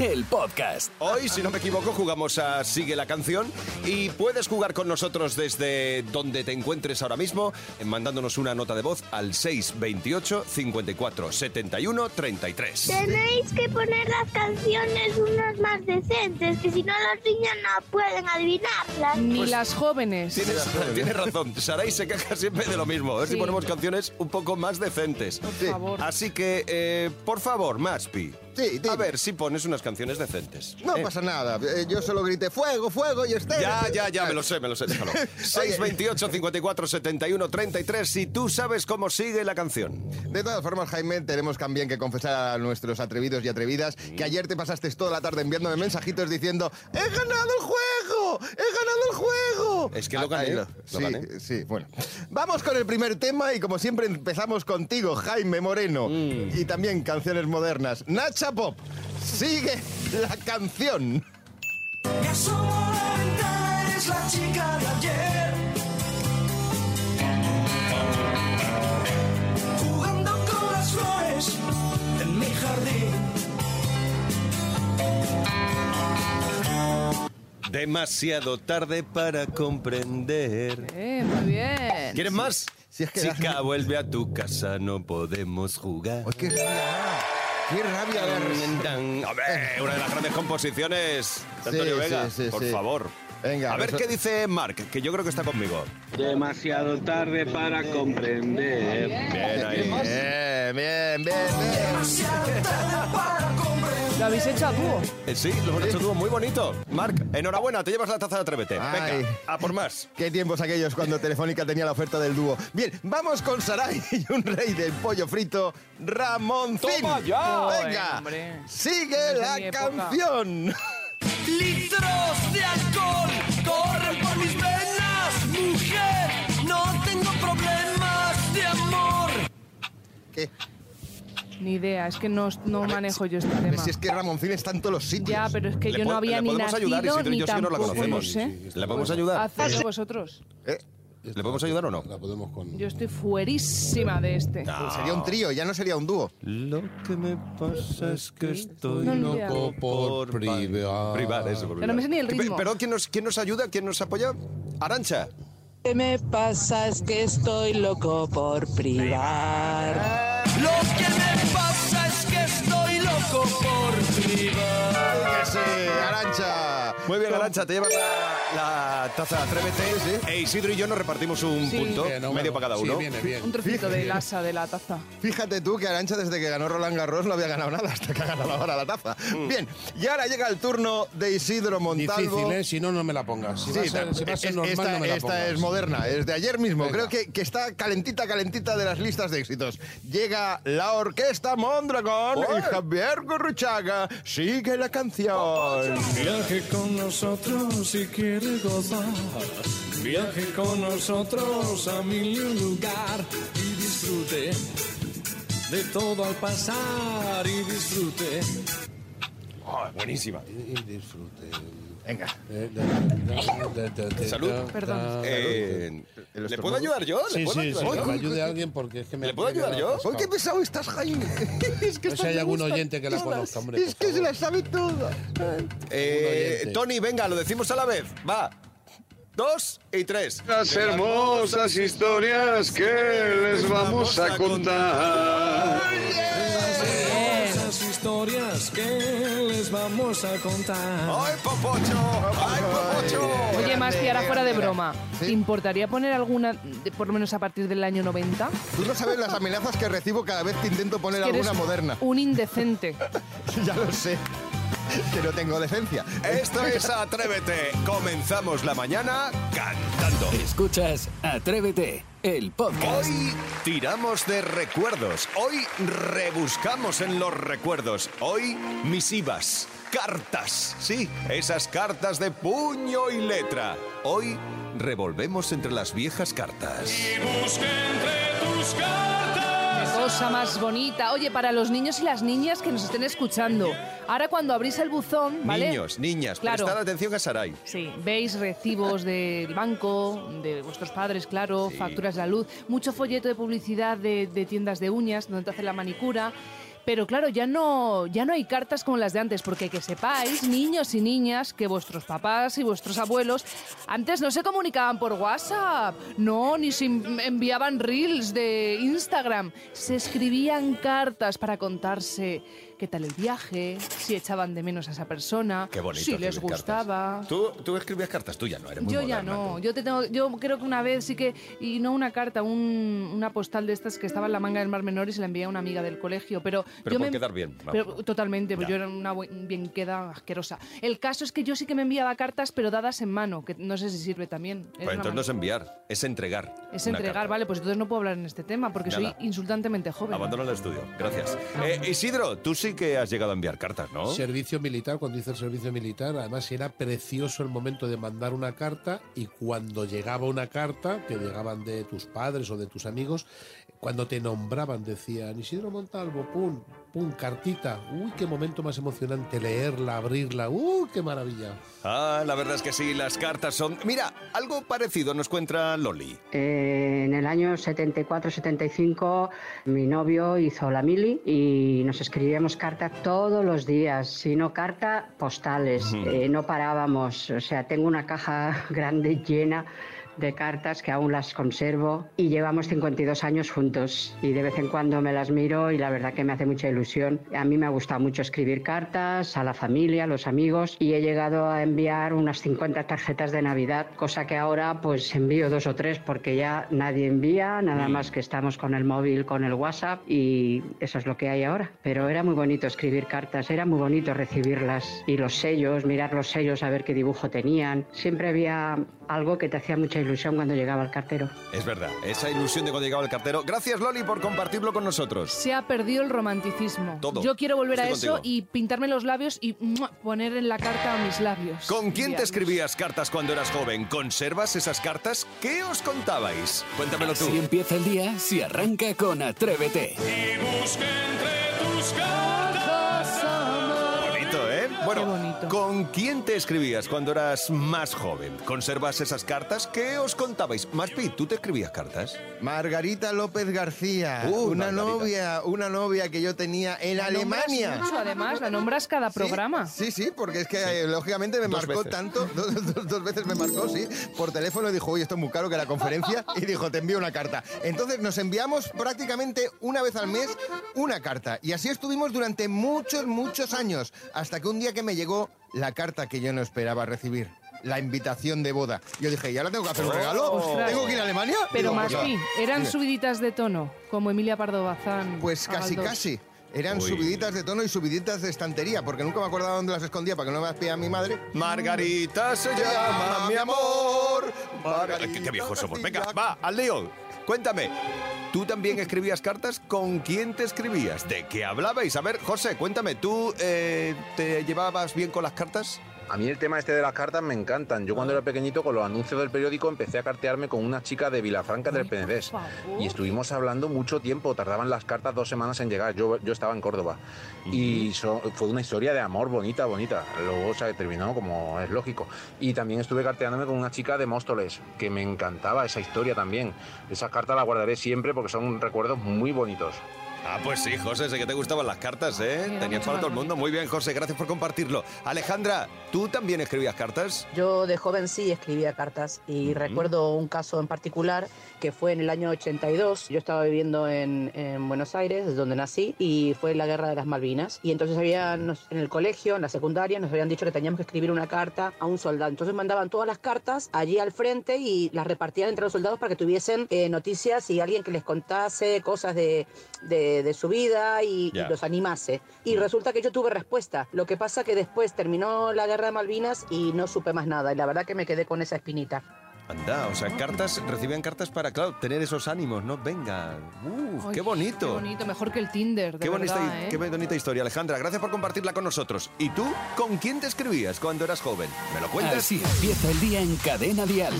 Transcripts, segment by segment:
el podcast. Hoy, si no me equivoco, jugamos a Sigue la canción y puedes jugar con nosotros desde donde te encuentres ahora mismo, mandándonos una nota de voz al 628 54 71 33. Tenéis que poner las canciones unas más decentes, que si no los niños no pueden adivinarlas. Ni las jóvenes. Tienes, tienes razón, Saray se queja siempre de lo mismo. A ver si ponemos canciones un poco más decentes. Por favor. Así que, eh, por favor, Maspi. Sí, dime. A ver si pones unas canciones decentes. No Eh, pasa nada. eh, Yo solo grité fuego, fuego y este. Ya, ya, ya, me lo sé, me lo sé, déjalo. 628 54 71 33 si tú sabes cómo sigue la canción. De todas formas, Jaime, tenemos también que confesar a nuestros atrevidos y atrevidas que ayer te pasaste toda la tarde enviándome mensajitos diciendo ¡He ganado el juego! ¡He ganado el juego! Es que lo Ah, gané, ahí lo sí, gané. sí, bueno. Vamos con el primer tema y como siempre empezamos contigo, Jaime Moreno. Mm. Y también canciones modernas. Nacha Pop, sigue la canción. Me asomo a la ventana, eres la chica de ayer. Jugando con las flores en mi jardín. Demasiado tarde para comprender. Eh, muy bien. ¿Quieres más? Si es que Chica, vuelve a tu casa, no podemos jugar. ¡Ay, qué rabia! ¡Qué rabia! la- Hombre, una de las grandes composiciones de Antonio sí, Vega. sí, por sí. favor. Venga, a ver eso- qué dice Mark, que yo creo que está conmigo. Demasiado tarde para comprender. Bien ahí. Bien, bien, bien, bien. Demasiado tarde para comprender. ¿Lo habéis hecho a dúo? Eh, sí, lo hemos hecho tú muy bonito. Mark, enhorabuena, te llevas la taza de Atrévete. Ay. Venga, a por más. Qué tiempos aquellos cuando Telefónica tenía la oferta del dúo. Bien, vamos con Saray y un rey del pollo frito, Ramoncín. ¡Toma ya! Venga, Hombre. sigue No es de la época. canción. Litros de alcohol corren por mis venas. Mujer, no tengo problemas de amor. ¿Qué? Ni idea, es que no, no manejo yo este tema. Si es que Ramoncín está en todos los sitios. Ya, pero es que yo no había le ni nacido ayudar, Isidro ni yo sí que no la tampoco lo conocemos. ¿Le podemos ayudar? Hacedlo vosotros. ¿Eh? ¿Le podemos ayudar o no? La podemos con... Yo estoy fuerísima de este. Pues sería un trío, ya no sería un dúo. Lo que me pasa es que estoy No, loco por privar. Privar, eso. por Pero no me sé ni el privar. ritmo. Pe- ¿Pero quién nos, quién nos ayuda? ¿Quién nos apoya? Arancha. ¿Qué me pasa? Es que estoy loco por privar. Lo que me loco por privar. Sí, Arancha. Muy bien, Arancha, te llevas la, la taza de Atrévete. E Isidro y yo nos repartimos un Sí. punto, Bien, no, medio bueno, para cada sí, uno. viene bien. Un trocito de asa de la taza. Fíjate tú que Arancha desde que ganó Roland Garros no había ganado nada hasta que ha ganado ahora la taza. Mm. Bien, y ahora llega el turno de Isidro Montalvo. Difícil, ¿eh? Si no, no me la pongas. Si va a Sí, ser, si va a ser es- normal, esta, no me la esta pongas. es moderna, es de ayer mismo. Venga. Creo que, que está calentita, calentita de las listas de éxitos. Llega la orquesta Mondragón y Javier Gurruchaga. Sigue la canción. Viaje con nosotros si quiere gozar. Viaje con nosotros a mil y un lugar y disfrute de todo al pasar y disfrute. Ah, buenísima. Y disfrute. Venga. Eh, Salud. Perdón. Eh, ¿Le puedo ayudar yo? ¿Le Sí, puedo sí, ayudar sí, yo? que me ayude alguien porque es que me ¿Le puedo ayudar yo? ¡Ay, qué pesado estás, Jaime! es que No sé si hay algún oyente que la conozca, hombre, Es que se la sabe toda. Eh, oyente. Tony, venga, lo decimos a la vez. Va. Dos y tres. Las hermosas historias que les vamos a contar. Esas historias que les vamos a contar. ¡Ay, Popocho! ¡Ay, Popocho! Oye, más que ahora fuera de broma, Sí. ¿te importaría poner alguna, de- por lo menos a partir del año 90? Tú no sabes las amenazas que recibo cada vez que intento poner Que eres alguna moderna. un indecente. ya lo sé. Que no tengo decencia. Esto es Atrévete. Comenzamos la mañana cantando. Escuchas Atrévete, el podcast. Hoy tiramos de recuerdos. Hoy rebuscamos en los recuerdos. Hoy misivas. cartas. Sí, esas cartas de puño y letra. Hoy revolvemos entre las viejas cartas. Qué cosa más bonita. Oye, para los niños y las niñas que nos estén escuchando, ahora cuando abrís el buzón, ¿vale? Niños, niñas, Claro. prestad atención a Saray. Sí, veis recibos del banco, de vuestros padres, claro, Sí. facturas de la luz, mucho folleto de publicidad de, de tiendas de uñas donde te hacen la manicura. Pero claro, ya no, ya no hay cartas como las de antes, porque que sepáis, niños y niñas, que vuestros papás y vuestros abuelos antes no se comunicaban por WhatsApp, no, ni se en- enviaban reels de Instagram, se escribían cartas para contarse qué tal el viaje, si echaban de menos a esa persona, Qué bonito. si les gustaba. ¿Tú, tú escribías cartas, tú ya no eres muy Yo ya no, tú. yo te tengo, yo creo que una vez sí que, y no una carta, un- una postal de estas que estaba en la manga del Mar Menor y se la envié a una amiga del colegio, pero, Pero yo por me, quedar bien, pero totalmente, pues yo era una bien queda asquerosa. El caso es que yo sí que me enviaba cartas, pero dadas en mano, que no sé si sirve también. Es Pues entonces no es enviar, es entregar. es entregar, carta. vale, pues entonces no puedo hablar en este tema porque Nada. soy insultantemente joven. Abandona el estudio, gracias. Eh, Isidro, tú sí que has llegado a enviar cartas, ¿no? Servicio militar, cuando hice el servicio militar, además era precioso el momento de mandar una carta y cuando llegaba una carta, que llegaban de tus padres o de tus amigos, cuando te nombraban decían Isidro Montalvo, pum, pum, cartita. Uy, qué momento más emocionante leerla, abrirla. Uy, qué maravilla. Ah, la verdad es que sí, las cartas son... Mira, algo parecido nos cuenta Loli. Eh, en el año 74-75 mi novio hizo la mili y nos escribíamos cartas todos los días, si no carta, postales. Eh, no parábamos, o sea, tengo una caja grande llena de cartas que aún las conservo y llevamos 52 años juntos y de vez en cuando me las miro y la verdad que me hace mucha ilusión. A mí me ha gustado mucho escribir cartas a la familia, a los amigos y he llegado a enviar unas 50 tarjetas de Navidad, cosa que ahora pues envío dos o tres porque ya nadie envía, nada más que estamos con el móvil, con el WhatsApp y eso es lo que hay ahora. Pero era muy bonito escribir cartas, era muy bonito recibirlas y los sellos, mirar los sellos, a ver qué dibujo tenían. Siempre había algo que te hacía mucha ilusión cuando llegaba el cartero. Es verdad, esa ilusión de cuando llegaba el cartero. Gracias, Loli, por compartirlo con nosotros. Se ha perdido el romanticismo. Todo. Yo quiero volver a eso contigo. y pintarme los labios y ¡mua! poner en la carta a mis labios. ¿Con quién te escribías cartas cuando eras joven? ¿Conservas esas cartas? ¿Qué os contabais? Cuéntamelo tú. Si empieza el día, si arranca con Atrévete. Bonito, ¿con quién te escribías cuando eras más joven? ¿Conservas esas cartas? ¿Qué os contabais? Maspi, ¿tú te escribías cartas? Margarita López García, Uh, una Margarita. novia, una novia que yo tenía en La Alemania. mucho, además, la nombras cada programa. Sí, sí, porque es que eh, lógicamente me Dos marcó veces. tanto, dos, dos- dos veces me marcó, sí. Por teléfono dijo, oye, esto es muy caro que la conferencia, y dijo, te envío una carta. Entonces nos enviamos prácticamente una vez al mes una carta. Y así estuvimos durante muchos, muchos años, hasta que un día que me llegó la carta que yo no esperaba recibir. La invitación de boda. Yo dije, ¿y ahora tengo que hacer un regalo? Ostras. ¿Tengo que ir a Alemania? Pero más "Pues, bien, eran dime". subiditas de tono, como Emilia Pardo Bazán. Pues casi, casi. Eran Uy. subiditas de tono y subiditas de estantería, porque nunca me acordaba dónde las escondía para que no me las pillara mi madre. Margarita se llama mi amor. Margarita qué, qué viejos somos. Venga, va, al lío. Cuéntame. ¿Tú también escribías cartas? ¿Con quién te escribías? ¿De qué hablabais? A ver, José, cuéntame, ¿tú eh, te llevabas bien con las cartas? A mí el tema este de las cartas me encantan. Yo cuando era pequeñito con los anuncios del periódico empecé a cartearme con una chica de Vilafranca del Penedés. Y estuvimos hablando mucho tiempo, tardaban las cartas dos semanas en llegar. Yo, yo estaba en Córdoba. Y so- fue una historia de amor bonita, bonita. Luego se terminó como es lógico. Y también estuve carteándome con una chica de Móstoles, que me encantaba esa historia también. Esas cartas las guardaré siempre porque son recuerdos muy bonitos. Ah, pues sí, José, sé que te gustaban las cartas, ¿eh? Tenías para todo el mundo. Muy bien, José, gracias por compartirlo. Alejandra, ¿tú también escribías cartas? Yo de joven sí escribía cartas y recuerdo un caso en particular que fue en el año 82. Yo estaba viviendo en, en Buenos Aires, desde donde nací, y fue la guerra de las Malvinas. Y entonces había, nos- en el colegio, en la secundaria, nos habían dicho que teníamos que escribir una carta a un soldado. Entonces mandaban todas las cartas allí al frente y las repartían entre los soldados para que tuviesen eh, noticias y alguien que les contase cosas de, de- de su vida y, y los animase. Y resulta que yo tuve respuesta. Lo que pasa que después terminó la guerra de Malvinas y no supe más nada. Y la verdad que me quedé con esa espinita. Anda, o sea, cartas, recibían cartas para, claro, tener esos ánimos, ¿no? Venga, uf, Ay, qué bonito. Qué bonito, mejor que el Tinder, de Qué bonita, verdad, ¿eh? qué bonita historia, Alejandra. Gracias por compartirla con nosotros. ¿Y tú, con quién te escribías cuando eras joven? ¿Me lo cuentas? Así empieza el día en Cadena Dial.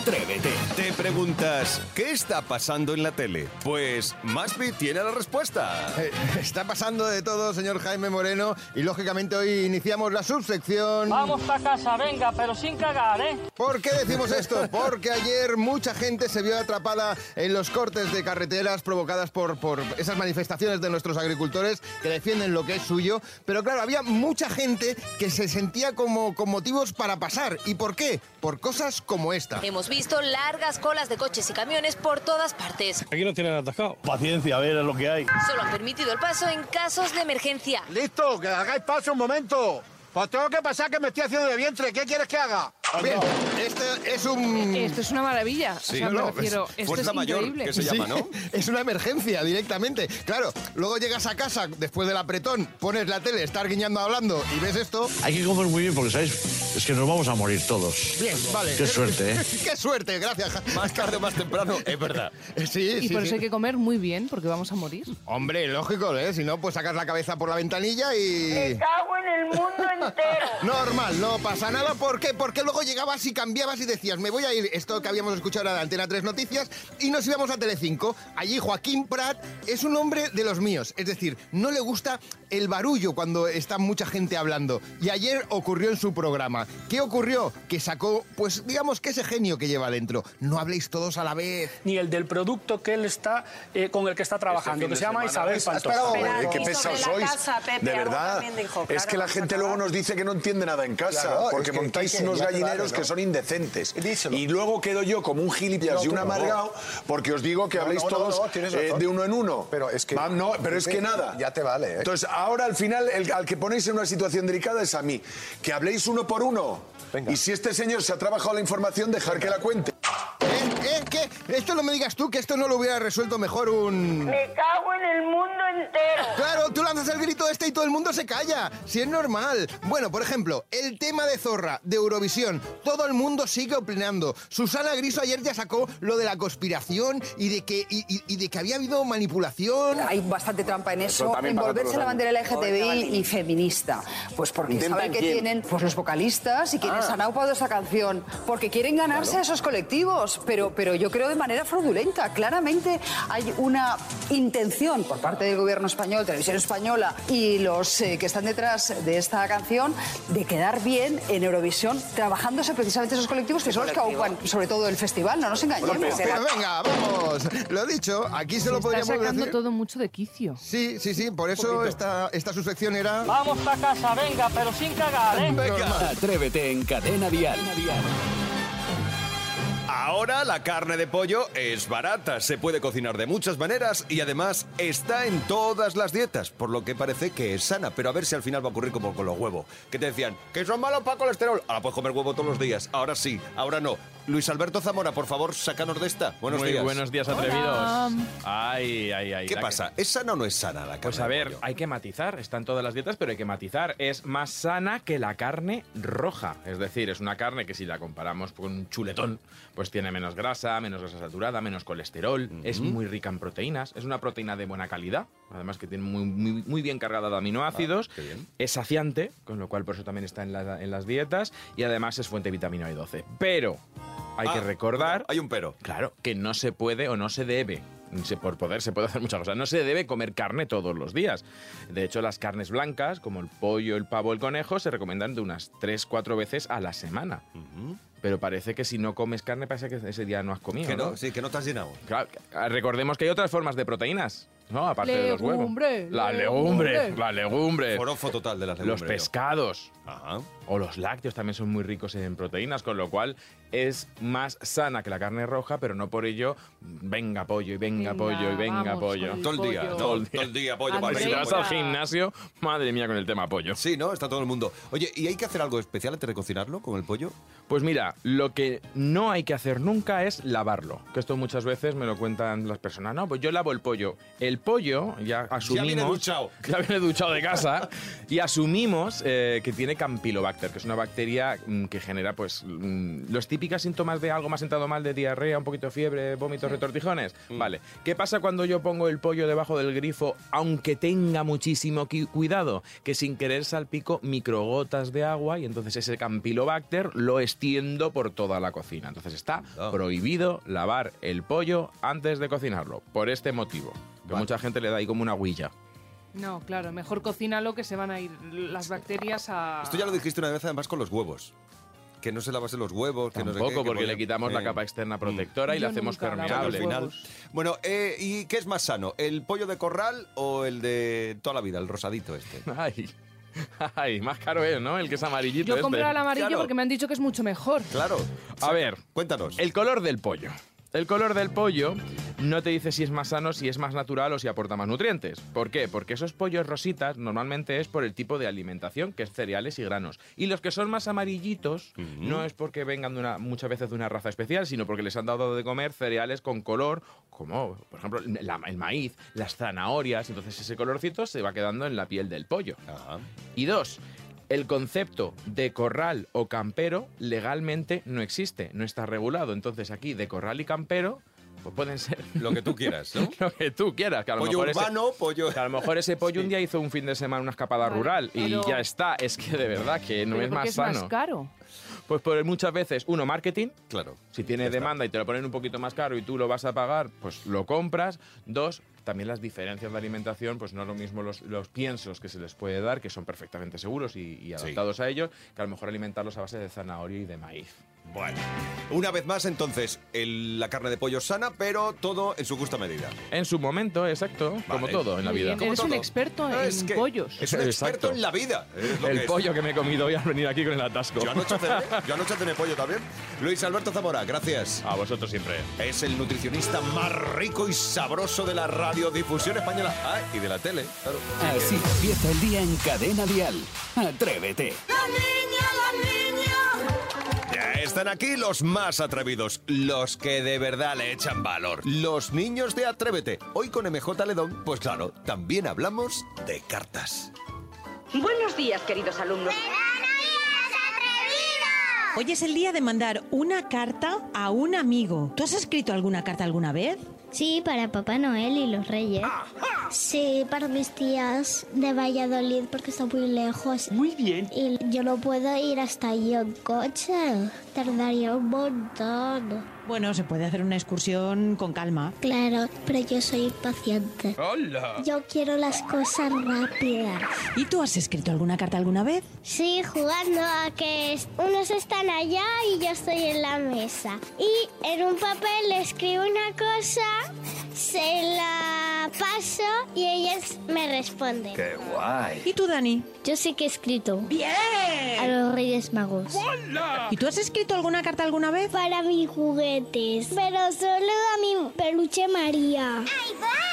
Atrévete. Te preguntas, ¿qué está pasando en la tele? Pues Maspi tiene la respuesta. Eh, Está pasando de todo, señor Jaime Moreno, y lógicamente hoy iniciamos la subsección. Vamos para casa, venga, pero sin cagar, ¿eh? ¿Por qué decimos esto? Porque ayer mucha gente se vio atrapada en los cortes de carreteras provocadas por, por esas manifestaciones de nuestros agricultores que defienden lo que es suyo. Pero claro, había mucha gente que se sentía como con motivos para pasar. ¿Y por qué? Por cosas como esta. Hemos visto largas colas de coches y camiones por todas partes. Aquí no tienen atascado. Paciencia, a ver, es lo que hay. Solo han permitido el paso en casos de emergencia. Listo, que hagáis paso un momento. Pues tengo que pasar que me estoy haciendo de vientre. ¿Qué quieres que haga? Bien, este es un... Esto es una maravilla. Sí, o sea, me no, refiero, es esto fuerza es mayor, increíble. que se llama, ¿no? Es una emergencia directamente. Claro, luego llegas a casa después del apretón, pones la tele, estás guiñando hablando y ves esto. Hay que comer muy bien porque, ¿sabes? Es que nos vamos a morir todos. Bien, vale. Qué suerte, ¿eh? Qué suerte, gracias. Más tarde o más temprano, es verdad. Sí, Y sí, por eso sí. hay que comer muy bien, porque vamos a morir. Hombre, lógico, ¿eh? Si no, pues sacas la cabeza por la ventanilla y... cago en el mundo entero. Normal, no pasa nada. ¿Por qué? Porque luego llegabas y cambiabas y decías, me voy a ir, esto que habíamos escuchado era de Antena 3 Noticias, y nos íbamos a Telecinco. Allí Joaquín Prat es un hombre de los míos. Es decir, no le gusta el barullo cuando está mucha gente hablando. Y ayer ocurrió en su programa. ¿Qué ocurrió? Que sacó, pues digamos que ese genio que lleva dentro. No habléis todos a la vez. Ni el del producto que él está, eh, con el que está trabajando, fin que se llama semana. Isabel Es- Pantoja. espera, eh, qué pesados sois. de verdad. es que la gente luego nos dice que no entiende nada en casa, Claro, porque es que- montáis que- unos gallineros que son indecentes. Díselo. Y luego quedo yo como un gilipollas y un amargado, porque os digo que habléis todos eh, de uno en uno. Pero es que- no, pero es que nada. Ya te vale, ¿eh? Entonces, ahora al final, el, al que ponéis en una situación delicada es a mí. Que habléis uno por uno. Y si este señor se ha trabajado la información, dejar que la cuente. ¿Eh? ¿Eh? ¿Qué? Esto no me digas tú que esto no lo hubiera resuelto mejor un... cago en el mundo entero. Claro, tú lanzas el grito este y todo el mundo se calla. Si es normal. Bueno, por ejemplo, el tema de Zorra, de Eurovisión. Todo el mundo sigue opinando. Susana Griso ayer ya sacó lo de la conspiración y de que, y, y- y de que había habido manipulación. Hay bastante trampa en Eso eso, envolverse la bandera. LGTBI y feminista. Pues porque ¿Intentan saben que quién? tienen pues los vocalistas y quienes Ah. Han aupado esa canción, porque quieren ganarse Claro. a esos colectivos, pero, pero yo creo de manera fraudulenta. Claramente hay una intención por parte del gobierno español, Televisión Española y los eh, que están detrás de esta canción de quedar bien en Eurovisión, trabajándose precisamente esos colectivos que son los que aupan sobre todo el festival, no nos engañemos. Pero venga, vamos. Lo dicho, aquí se lo Se está podríamos sacando decir. todo mucho de quicio. Sí, sí, sí, por eso esta, esta subsección era... Vamos para casa, venga, pero sin cagar, ¿eh? Atrévete en Cadena Dial. Ahora la carne de pollo es barata, se puede cocinar de muchas maneras y además está en todas las dietas, por lo que parece que es sana. Pero a ver si al final va a ocurrir como con los huevos, que te decían que son malos para colesterol. Ahora puedes comer huevo todos los días, ahora sí, ahora no. Luis Alberto Zamora, por favor, sácanos de esta. Buenos Muy días. buenos días, atrevidos. Ay, ay, ay. ¿Qué La pasa? ¿Es sana o no es sana la carne? Pues a de ver, pollo? hay que matizar. Está en todas las dietas, pero hay que matizar. Es más sana que la carne roja. Es decir, es una carne que si la comparamos con un chuletón, pues tiene menos grasa, menos grasa saturada, menos colesterol. Es muy rica en proteínas. Es una proteína de buena calidad. Además que tiene muy, muy, muy bien cargada de aminoácidos. qué bien. Es saciante, con lo cual por eso también está en, la- en las dietas. Y además es fuente de vitamina B12. Pero hay que Ah, recordar... Hay un pero. Claro, que no se puede o no se debe. Por poder se puede hacer muchas cosas. No se debe comer carne todos los días. De hecho, las carnes blancas, como el pollo, el pavo, el conejo, se recomiendan de unas 3-4 veces a la semana. Pero parece que si no comes carne, parece que ese día no has comido. Que no, ¿no? sí, que no te has llenado. Claro, recordemos que hay otras formas de proteínas, ¿no? Aparte de los huevos. Legumbre, La legumbre. legumbre, la legumbre. Forofo total de las Los legumbres, yo. pescados. Ajá. O los lácteos también son muy ricos en proteínas, con lo cual es más sana que la carne roja, pero no por ello venga pollo y venga, Venga, pollo y venga vamos pollo. el Todo el día. Todo el día. Todo el día pollo. Para Si vas al gimnasio, madre mía con el tema pollo. Sí, ¿no? Está todo el mundo. Oye, ¿y hay que hacer algo especial antes de cocinarlo con el pollo? Pues mira, lo que no hay que hacer nunca es lavarlo. Que esto muchas veces me lo cuentan las personas. No, pues yo lavo el pollo. El pollo, ya asumimos. viene duchado. Ya viene duchado de casa. y asumimos eh, que tiene Campylobacter, que es una bacteria mm, que genera, pues, mm, los típicos síntomas de algo más sentado mal, de diarrea, un poquito de fiebre, vómitos, retortijones. Vale. ¿Qué pasa cuando yo pongo el pollo debajo del grifo, aunque tenga muchísimo cuidado? Que sin querer salpico microgotas de agua y entonces ese Campylobacter lo por toda la cocina. Entonces está prohibido lavar el pollo antes de cocinarlo, por este motivo. Que mucha gente le da ahí como una huilla. No, claro, mejor cocínalo que se van a ir las bacterias a... Esto ya lo dijiste una vez además con los huevos. Que no se lavase los huevos, que no sé qué, que porque le quitamos la Eh, capa externa protectora y Yo le hacemos permeable. final. Bueno, eh, ¿y qué es más sano? ¿El pollo de corral o el de toda la vida, el rosadito este? Ay, ay, más caro es, ¿no? El que es amarillito. Yo este. compré el amarillo Claro. porque me han dicho que es mucho mejor. Claro. A ver, cuéntanos. El color del pollo. El color del pollo no te dice si es más sano, si es más natural o si aporta más nutrientes. ¿Por qué? Porque esos pollos rositas normalmente es por el tipo de alimentación, que es cereales y granos. Y los que son más amarillitos no es porque vengan de una, muchas veces de una raza especial, sino porque les han dado de comer cereales con color, como por ejemplo la- el maíz, las zanahorias. Entonces ese colorcito se va quedando en la piel del pollo. Y dos, el concepto de corral o campero legalmente no existe, no está regulado. Entonces aquí de corral y campero pues pueden ser lo que tú quieras, ¿no? lo que tú quieras. Que a lo Pollo mejor ese- urbano, pollo... que a lo mejor ese pollo un día hizo un fin de semana una escapada rural y pero- ya está. Es que de verdad que no Pero es ¿por qué más es sano. más caro? Pues por muchas veces, uno, marketing. Claro. Si tiene demanda y te lo ponen un poquito más caro y tú lo vas a pagar, pues lo compras. Dos, también las diferencias de alimentación, pues no es lo mismo los, los piensos que se les puede dar, que son perfectamente seguros y, y adaptados a ellos, que a lo mejor alimentarlos a base de zanahoria y de maíz. Bueno, una vez más entonces, el- la carne de pollo sana, pero todo en su justa medida. En su momento, exacto, como todo en la Muy vida. bien, Eres un experto en Es que pollos. Es un experto en la vida. es lo El que es. pollo que me he comido hoy al venir aquí con el atasco. Yo anoche cené, yo anoche cené pollo también. Luis Alberto Zamora, gracias. A vosotros siempre. Es el nutricionista más rico y sabroso de la radiodifusión española. Ah, y de la tele, claro. Así empieza el día en Cadena Dial. Atrévete. Ya están aquí los más atrevidos, los que de verdad le echan valor. Los niños de Atrévete. Hoy con MJ Ledón, pues claro, también hablamos de cartas. Buenos días, queridos alumnos. Hoy es el día de mandar una carta a un amigo. ¿Tú has escrito alguna carta alguna vez? Sí, para Papá Noel y los Reyes. Sí, para mis tías de Valladolid porque está muy lejos. Muy bien. Y yo no puedo ir hasta allí en coche. Tardaría un montón. Bueno, se puede hacer una excursión con calma. Claro, pero yo soy impaciente. ¡Hola! Yo quiero las cosas rápidas. ¿Y tú has escrito alguna carta alguna vez? Sí, jugando a que unos están allá y yo estoy en la mesa. Y en un papel le escribo una cosa, se la paso y ellas me responden. ¡Qué guay! ¿Y tú, Dani? Yo sí que he escrito. ¡Bien! A los Reyes Magos. ¿Y tú has escrito alguna carta alguna vez? Para mis juguetes. Pero solo a mi peluche María.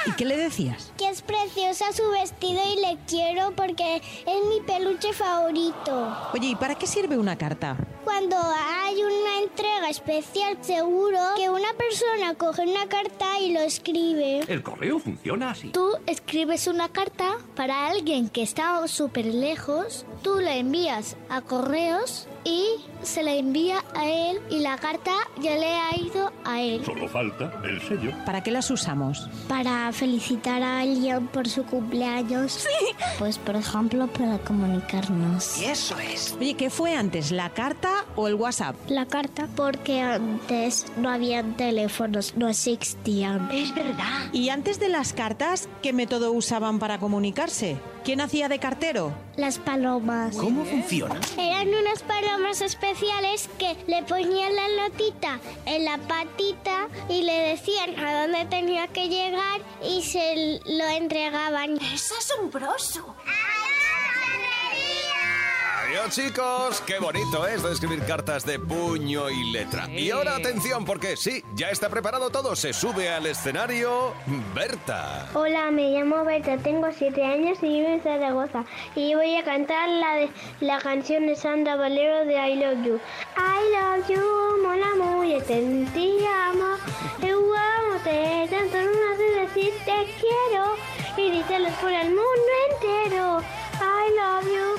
¿Y qué le decías? Que es preciosa su vestido y le quiero porque es mi peluche favorito. Oye, ¿y para qué sirve una carta? Cuando hay una entrega especial, seguro que una persona coge una carta y lo escribe. El correo funciona Tú escribes una carta para alguien que está súper lejos, tú la envías a correos y se la envía a él y la carta ya le ha ido a él. Solo falta el sello. ¿Para qué las usamos? Para felicitar a alguien por su cumpleaños. Sí. Pues por ejemplo para comunicarnos. Eso es. Oye, ¿qué fue antes, la carta o el WhatsApp? La carta porque antes no habían teléfonos, no existían. Es verdad. ¿Y antes de las cartas, qué método usaban para comunicarse? ¿Quién hacía de cartero? Las palomas. ¿Cómo funciona? Eran unas palomas especiales que le ponían la notita en la patita y le decían a dónde tenía que llegar y se lo entregaban. ¡Es asombroso! Adiós chicos, qué bonito esto de escribir cartas de puño y letra. Y ahora atención porque sí, ya está preparado todo, se sube al escenario Berta. Hola, me llamo Berta, tengo 7 años y vivo en Zaragoza. Y voy a cantar la, de, la canción de Sandra Valero de I Love You. I love you, mon amour, yo te, te amo. Eu amo, te tanto no sé decir te quiero. Y díselo por el mundo entero. I love you,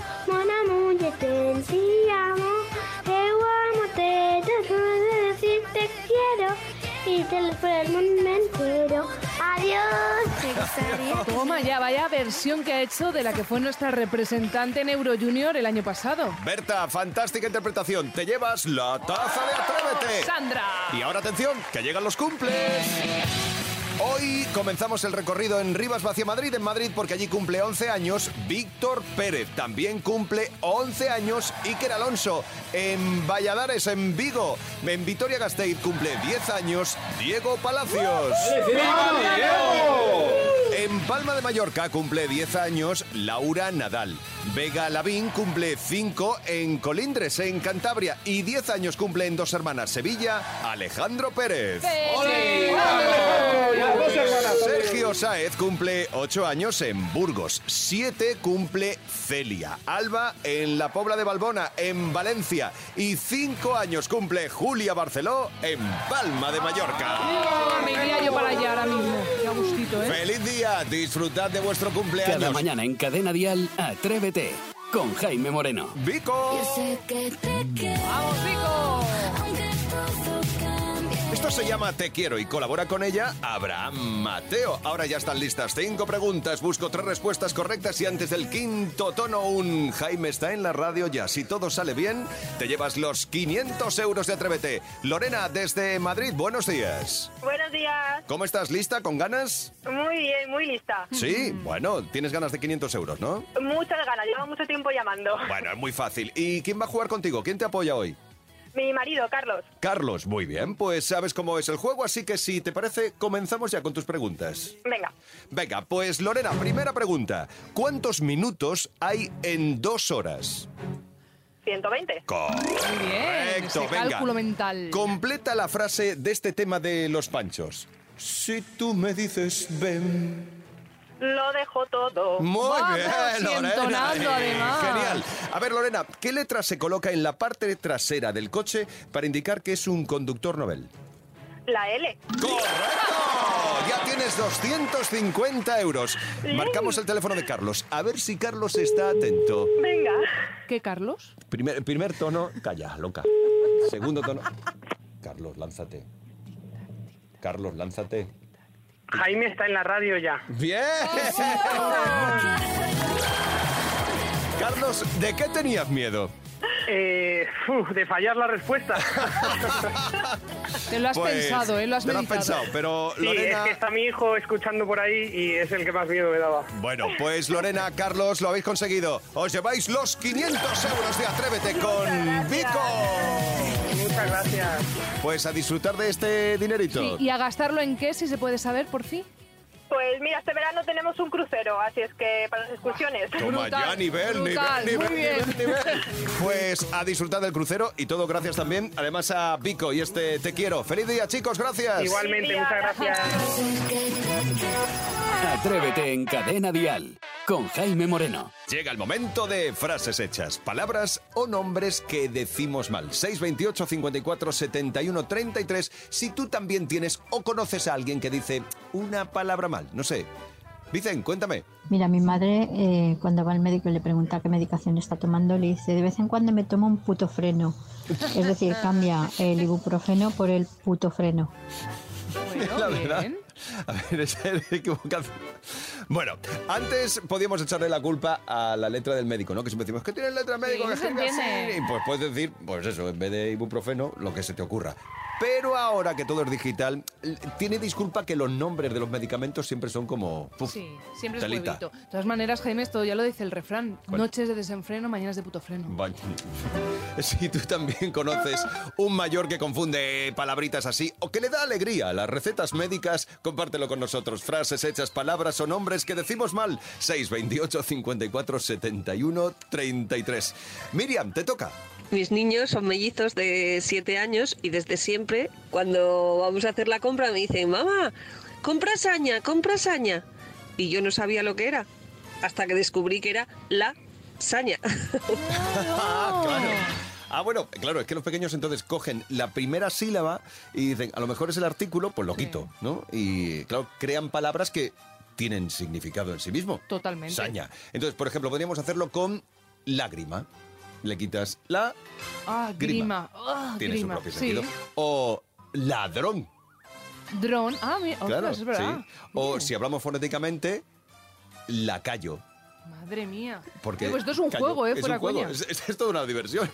el entero. Adiós. Toma ya, vaya versión que ha hecho de la que fue nuestra representante en Euro Junior el año pasado. Berta, fantástica interpretación, te llevas la taza de Atrévete. ¡Sandra! Y ahora atención, que llegan los cumples. Hoy comenzamos el recorrido en Rivas Vacia Madrid, en Madrid, porque allí cumple 11 años Víctor Pérez. También cumple 11 años Iker Alonso. En Valladares, en Vigo. En Vitoria Gasteiz cumple 10 años Diego Palacios. En Palma de Mallorca cumple 10 años Laura Nadal. Vega Lavín cumple 5 en Colindres, en Cantabria. Y 10 años cumple en Dos Hermanas Sevilla Alejandro Pérez. Sergio Sáez cumple 8 años en Burgos. 7 cumple Celia. Alba en la Pobla de Balbona, en Valencia. Y 5 años cumple Julia Barceló en Palma de Mallorca. Me iría yo para allá ahora mismo. Gustito, ¿eh? ¡Feliz día! Disfrutad de vuestro cumpleaños. Cada mañana en Cadena Dial, Atrévete con Jaime Moreno. ¡Vico! ¡Vamos, Vico! Esto se llama Te Quiero y colabora con ella Abraham Mateo. Ahora ya están listas cinco preguntas, busco tres respuestas correctas y antes del quinto tono un Jaime está en la radio ya. Si todo sale bien, te llevas los 500 euros de Atrévete. Lorena, desde Madrid, buenos días. Buenos días. ¿Cómo estás? ¿Lista? ¿Con ganas? Muy bien, muy lista. Sí, bueno, tienes ganas de 500 euros, ¿no? Muchas ganas, llevo mucho tiempo llamando. Bueno, es muy fácil. ¿Y quién va a jugar contigo? ¿Quién te apoya hoy? Mi marido, Carlos. Carlos, muy bien, pues sabes cómo es el juego, así que si te parece, comenzamos ya con tus preguntas. Venga. Venga, pues Lorena, primera pregunta. ¿Cuántos minutos hay en dos horas? 120. Muy bien, ese venga. cálculo mental. Completa la frase de este tema de los panchos. Si tú me dices ven. Lo dejo todo. Muy Vamos, bien, Lorena. además. Genial. A ver, Lorena, ¿qué letra se coloca en la parte trasera del coche para indicar que es un conductor novel? La L. ¡Correcto! Ya tienes 250 euros. Marcamos el teléfono de Carlos. A ver si Carlos está atento. Venga. ¿Qué, Carlos? Primer, primer tono, calla, loca. Segundo tono. Carlos, lánzate. Carlos, lánzate. Jaime está en la radio ya. ¡Bien! Carlos, ¿de qué tenías miedo? Eh, uf, de fallar la respuesta. Te lo has Pues, pensado, ¿eh? Lo has te lo has meditado. pensado, pero Sí, Lorena... es que está mi hijo escuchando por ahí y es el que más miedo me daba. Bueno, pues Lorena, Carlos, lo habéis conseguido. Os lleváis los 500 euros de Atrévete con Vico. Muchas gracias. Pues a disfrutar de este dinerito. Sí, ¿Y a gastarlo en qué, si se puede saber, por fin? Pues mira, este verano tenemos un crucero, así es que para las excursiones. Toma ya, nivel, brutal, nivel, nivel, nivel. Pues a disfrutar del crucero y todo gracias también, además a Vico y este Te Quiero. ¡Feliz día, chicos! ¡Gracias! Igualmente, muchas gracias. Atrévete en Cadena Dial con Jaime Moreno. Llega el momento de frases hechas, palabras o nombres que decimos mal. 628 54 71 33. Si tú también tienes o conoces a alguien que dice una palabra mal, no sé. Vicen, cuéntame. Mira, mi madre eh, cuando va al médico y le pregunta qué medicación está tomando, le dice, de vez en cuando me tomo un puto freno. Es decir, cambia el ibuprofeno por el puto freno. la verdad. A ver, es equivocación. Bueno, antes podíamos echarle la culpa a la letra del médico, ¿no? Que siempre decimos, ¿qué tiene letra del médico? Sí, que se escribe así?". entiende. Y pues puedes decir, pues eso, en vez de ibuprofeno, lo que se te ocurra. Pero ahora que todo es digital, tiene disculpa que los nombres de los medicamentos siempre son como... uf, Sí, siempre es telita. huevito. De todas maneras, Jaime, esto ya lo dice el refrán. Noches de desenfreno, mañanas de puto freno. Si tú también conoces un mayor que confunde palabritas así o que le da alegría a las recetas médicas, compártelo con nosotros. Frases hechas, palabras o nombres que decimos mal. 628 54 71 33. Miriam, te toca. Mis niños son mellizos de 7 años y desde siempre, cuando vamos a hacer la compra, me dicen, mamá, compra saña, compra saña. Y yo no sabía lo que era, hasta que descubrí que era la saña. Ah, claro. Ah, bueno, claro, es que los pequeños entonces cogen la primera sílaba y dicen, a lo mejor es el artículo, pues lo quito, ¿no? Y claro, crean palabras que tienen significado en sí mismo. Totalmente. Saña. Entonces, por ejemplo, podríamos hacerlo con lágrima. Le quitas la, Ah, Grima. grima. Ah, tiene grima. su propio Sí. sentido. O ladrón, Dron. Ah, mira, claro. ostras, es verdad. sí. O si hablamos fonéticamente, lacayo. Madre mía. Porque Eh, pues esto es un callo, juego, ¿eh? Es Fuera un juego, es, es- es toda una diversión.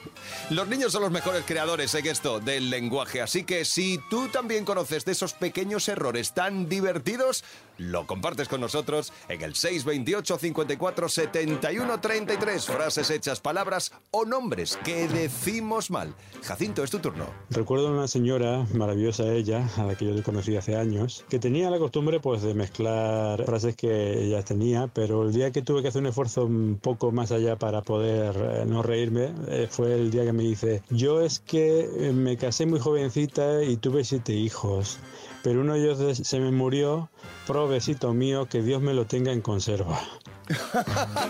Los niños son los mejores creadores en esto del lenguaje, así que si tú también conoces de esos pequeños errores tan divertidos, lo compartes con nosotros en el 628 54 71 33. Frases hechas, palabras o nombres que decimos mal. Jacinto, es tu turno. Recuerdo a una señora, maravillosa ella, a la que yo conocí hace años, que tenía la costumbre pues de mezclar frases que ella tenía, pero el día que tuve que hacer un esfuerzo un poco más allá para poder eh, no reírme, eh, fue el día que me dice, yo es que eh, me casé muy jovencita y tuve siete hijos, pero uno de ellos se me murió, provecito mío, que Dios me lo tenga en conserva.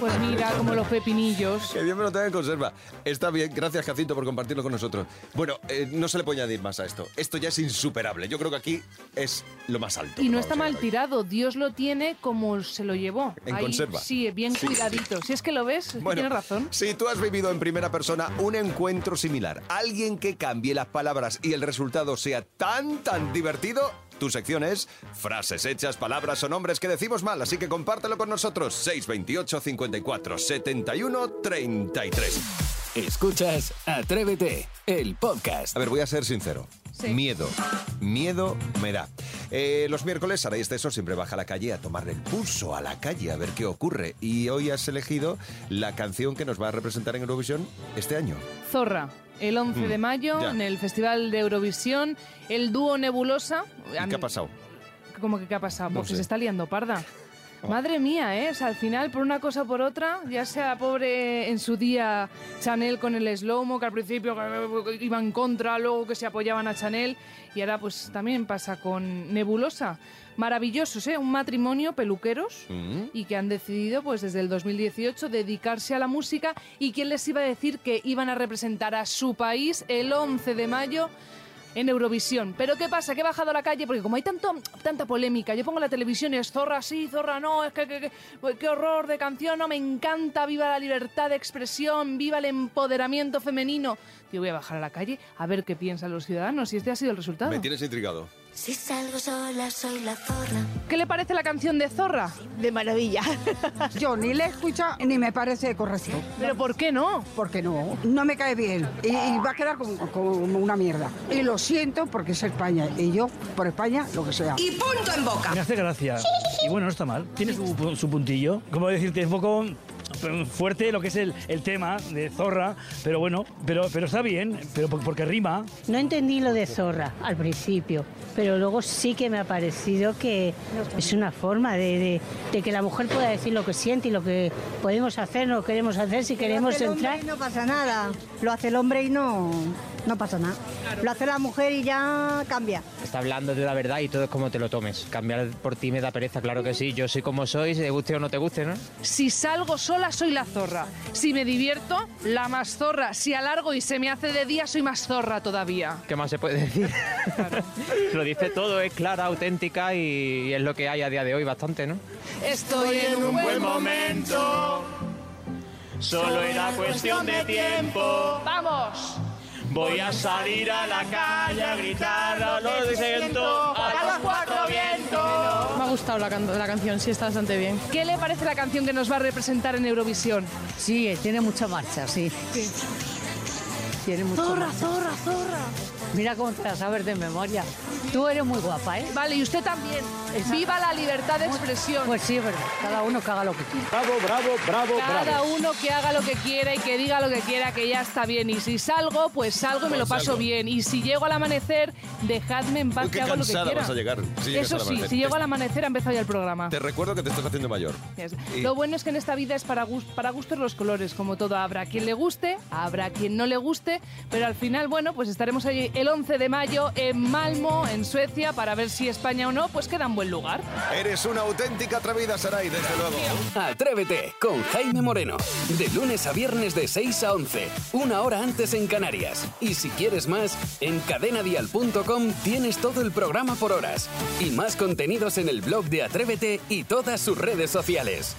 Pues mira, como los pepinillos. Que Dios me lo tenga en conserva. Está bien, gracias Jacinto por compartirlo con nosotros. Bueno, eh, no se le puede añadir más a esto. Esto ya es insuperable. Yo creo que aquí es lo más alto. Y no está mal tirado, Dios lo tiene como se lo llevó. En Ahí, conserva. Sí, bien Sí. cuidadito. Si es que lo ves, Bueno, tienes razón. Si tú has vivido en primera persona un encuentro similar, alguien que cambie las palabras y el resultado sea tan, tan divertido, tu sección es frases hechas, palabras o nombres que decimos mal, así que compártelo con nosotros. 628 54 71 33. Escuchas Atrévete, el podcast. A ver, voy a ser sincero. Miedo. Miedo me da. Eh, los miércoles, Sara y Esteso siempre baja a la calle a tomarle el pulso a la calle, a ver qué ocurre. Y hoy has elegido la canción que nos va a representar en Eurovisión este año. Zorra. El 11 de Mm, mayo, ya. en el Festival de Eurovisión, el dúo Nebulosa. ¿Y qué ha pasado? ¿Cómo que qué ha pasado? No Porque sé. se está liando parda. Madre mía, ¿eh? O sea, al final, por una cosa o por otra, ya sea pobre en su día Chanel con el slow-mo, que al principio iba en contra, luego que se apoyaban a Chanel, y ahora pues también pasa con Nebulosa. Maravillosos, ¿eh? Un matrimonio peluqueros Mm. y que han decidido, pues desde el 2018, dedicarse a la música. ¿Y quién les iba a decir que iban a representar a su país el 11 de mayo? En Eurovisión. Pero ¿qué pasa? Que he bajado a la calle porque como hay tanto, tanta polémica, yo pongo la televisión y es zorra sí, zorra no, es que, que- que- pues, qué horror de canción, no, me encanta, viva la libertad de expresión, viva el empoderamiento femenino. Yo voy a bajar a la calle a ver qué piensan los ciudadanos y este ha sido el resultado. Me tienes intrigado. Si salgo sola, soy la zorra. ¿Qué le parece la canción de Zorra? De maravilla. Yo ni la escucho ni me parece correcto. ¿Pero por qué no? Porque no. No me cae bien. Y, y va a quedar como, como una mierda. Y lo siento porque es España. Y yo, por España, lo que sea. Y punto en boca. Me hace gracia. Y bueno, no está mal. Tiene su, su puntillo. Como decirte, es un poco fuerte lo que es el, el tema de Zorra, pero bueno, pero, pero está bien, pero por- porque rima. No entendí lo de zorra al principio, pero luego sí que me ha parecido que es una forma de, de- de que la mujer pueda decir lo que siente y lo que podemos hacer, no queremos hacer, si queremos hace el hombre entrar. y no pasa nada. Lo hace el hombre y no, no pasa nada. Lo hace la mujer y ya cambia. Está hablando de la verdad y todo es como te lo tomes. Cambiar por ti me da pereza, claro que sí. Yo soy como soy, te guste o no te guste, ¿no? Si salgo sola, soy la zorra. Si me divierto, la más zorra. Si alargo y se me hace de día, soy más zorra todavía. ¿Qué más se puede decir? lo dice todo, es clara, auténtica y, y es lo que hay a día de hoy bastante, ¿no? Estoy en un buen momento. Solo era cuestión de tiempo. ¡Vamos! Voy a salir a la calle a gritar a los vientos, a los cuatro vientos. Me ha gustado la, la canción, sí, está bastante bien. ¿Qué le parece la canción que nos va a representar en Eurovisión? Sí, tiene mucha marcha, sí. Tiene mucha Zorra, marcha. zorra, zorra. Mira cómo te la sabes de memoria. Tú eres muy guapa, ¿eh? Vale, y usted también. Viva la libertad de expresión. Pues sí, es verdad. Cada uno que haga lo que quiera. Bravo, bravo, bravo, Cada bravo. uno que haga lo que quiera y que diga lo que quiera, que ya está bien. Y si salgo, pues salgo y me lo Pues paso salgo. bien. Y si llego al amanecer, dejadme en paz Uy, que hago lo que quiera. vas a llegar si Eso sí, si llego al amanecer ha empezado ya el programa. Te recuerdo que te estás haciendo mayor. Es- Y- Lo bueno es que en esta vida es para, gus- para gustos los colores, como todo. Habrá quien le guste, habrá quien no le guste, pero al final, bueno, pues estaremos allí el 11 de mayo en Malmo, en Suecia, para ver si España o no, pues queda en buen lugar. Eres una auténtica atrevida, Saray, desde luego. Atrévete con Jaime Moreno. De lunes a viernes de 6 a 11, una hora antes en Canarias. Y si quieres más, en cadenadial.com tienes todo el programa por horas. Y más contenidos en el blog de Atrévete y todas sus redes sociales.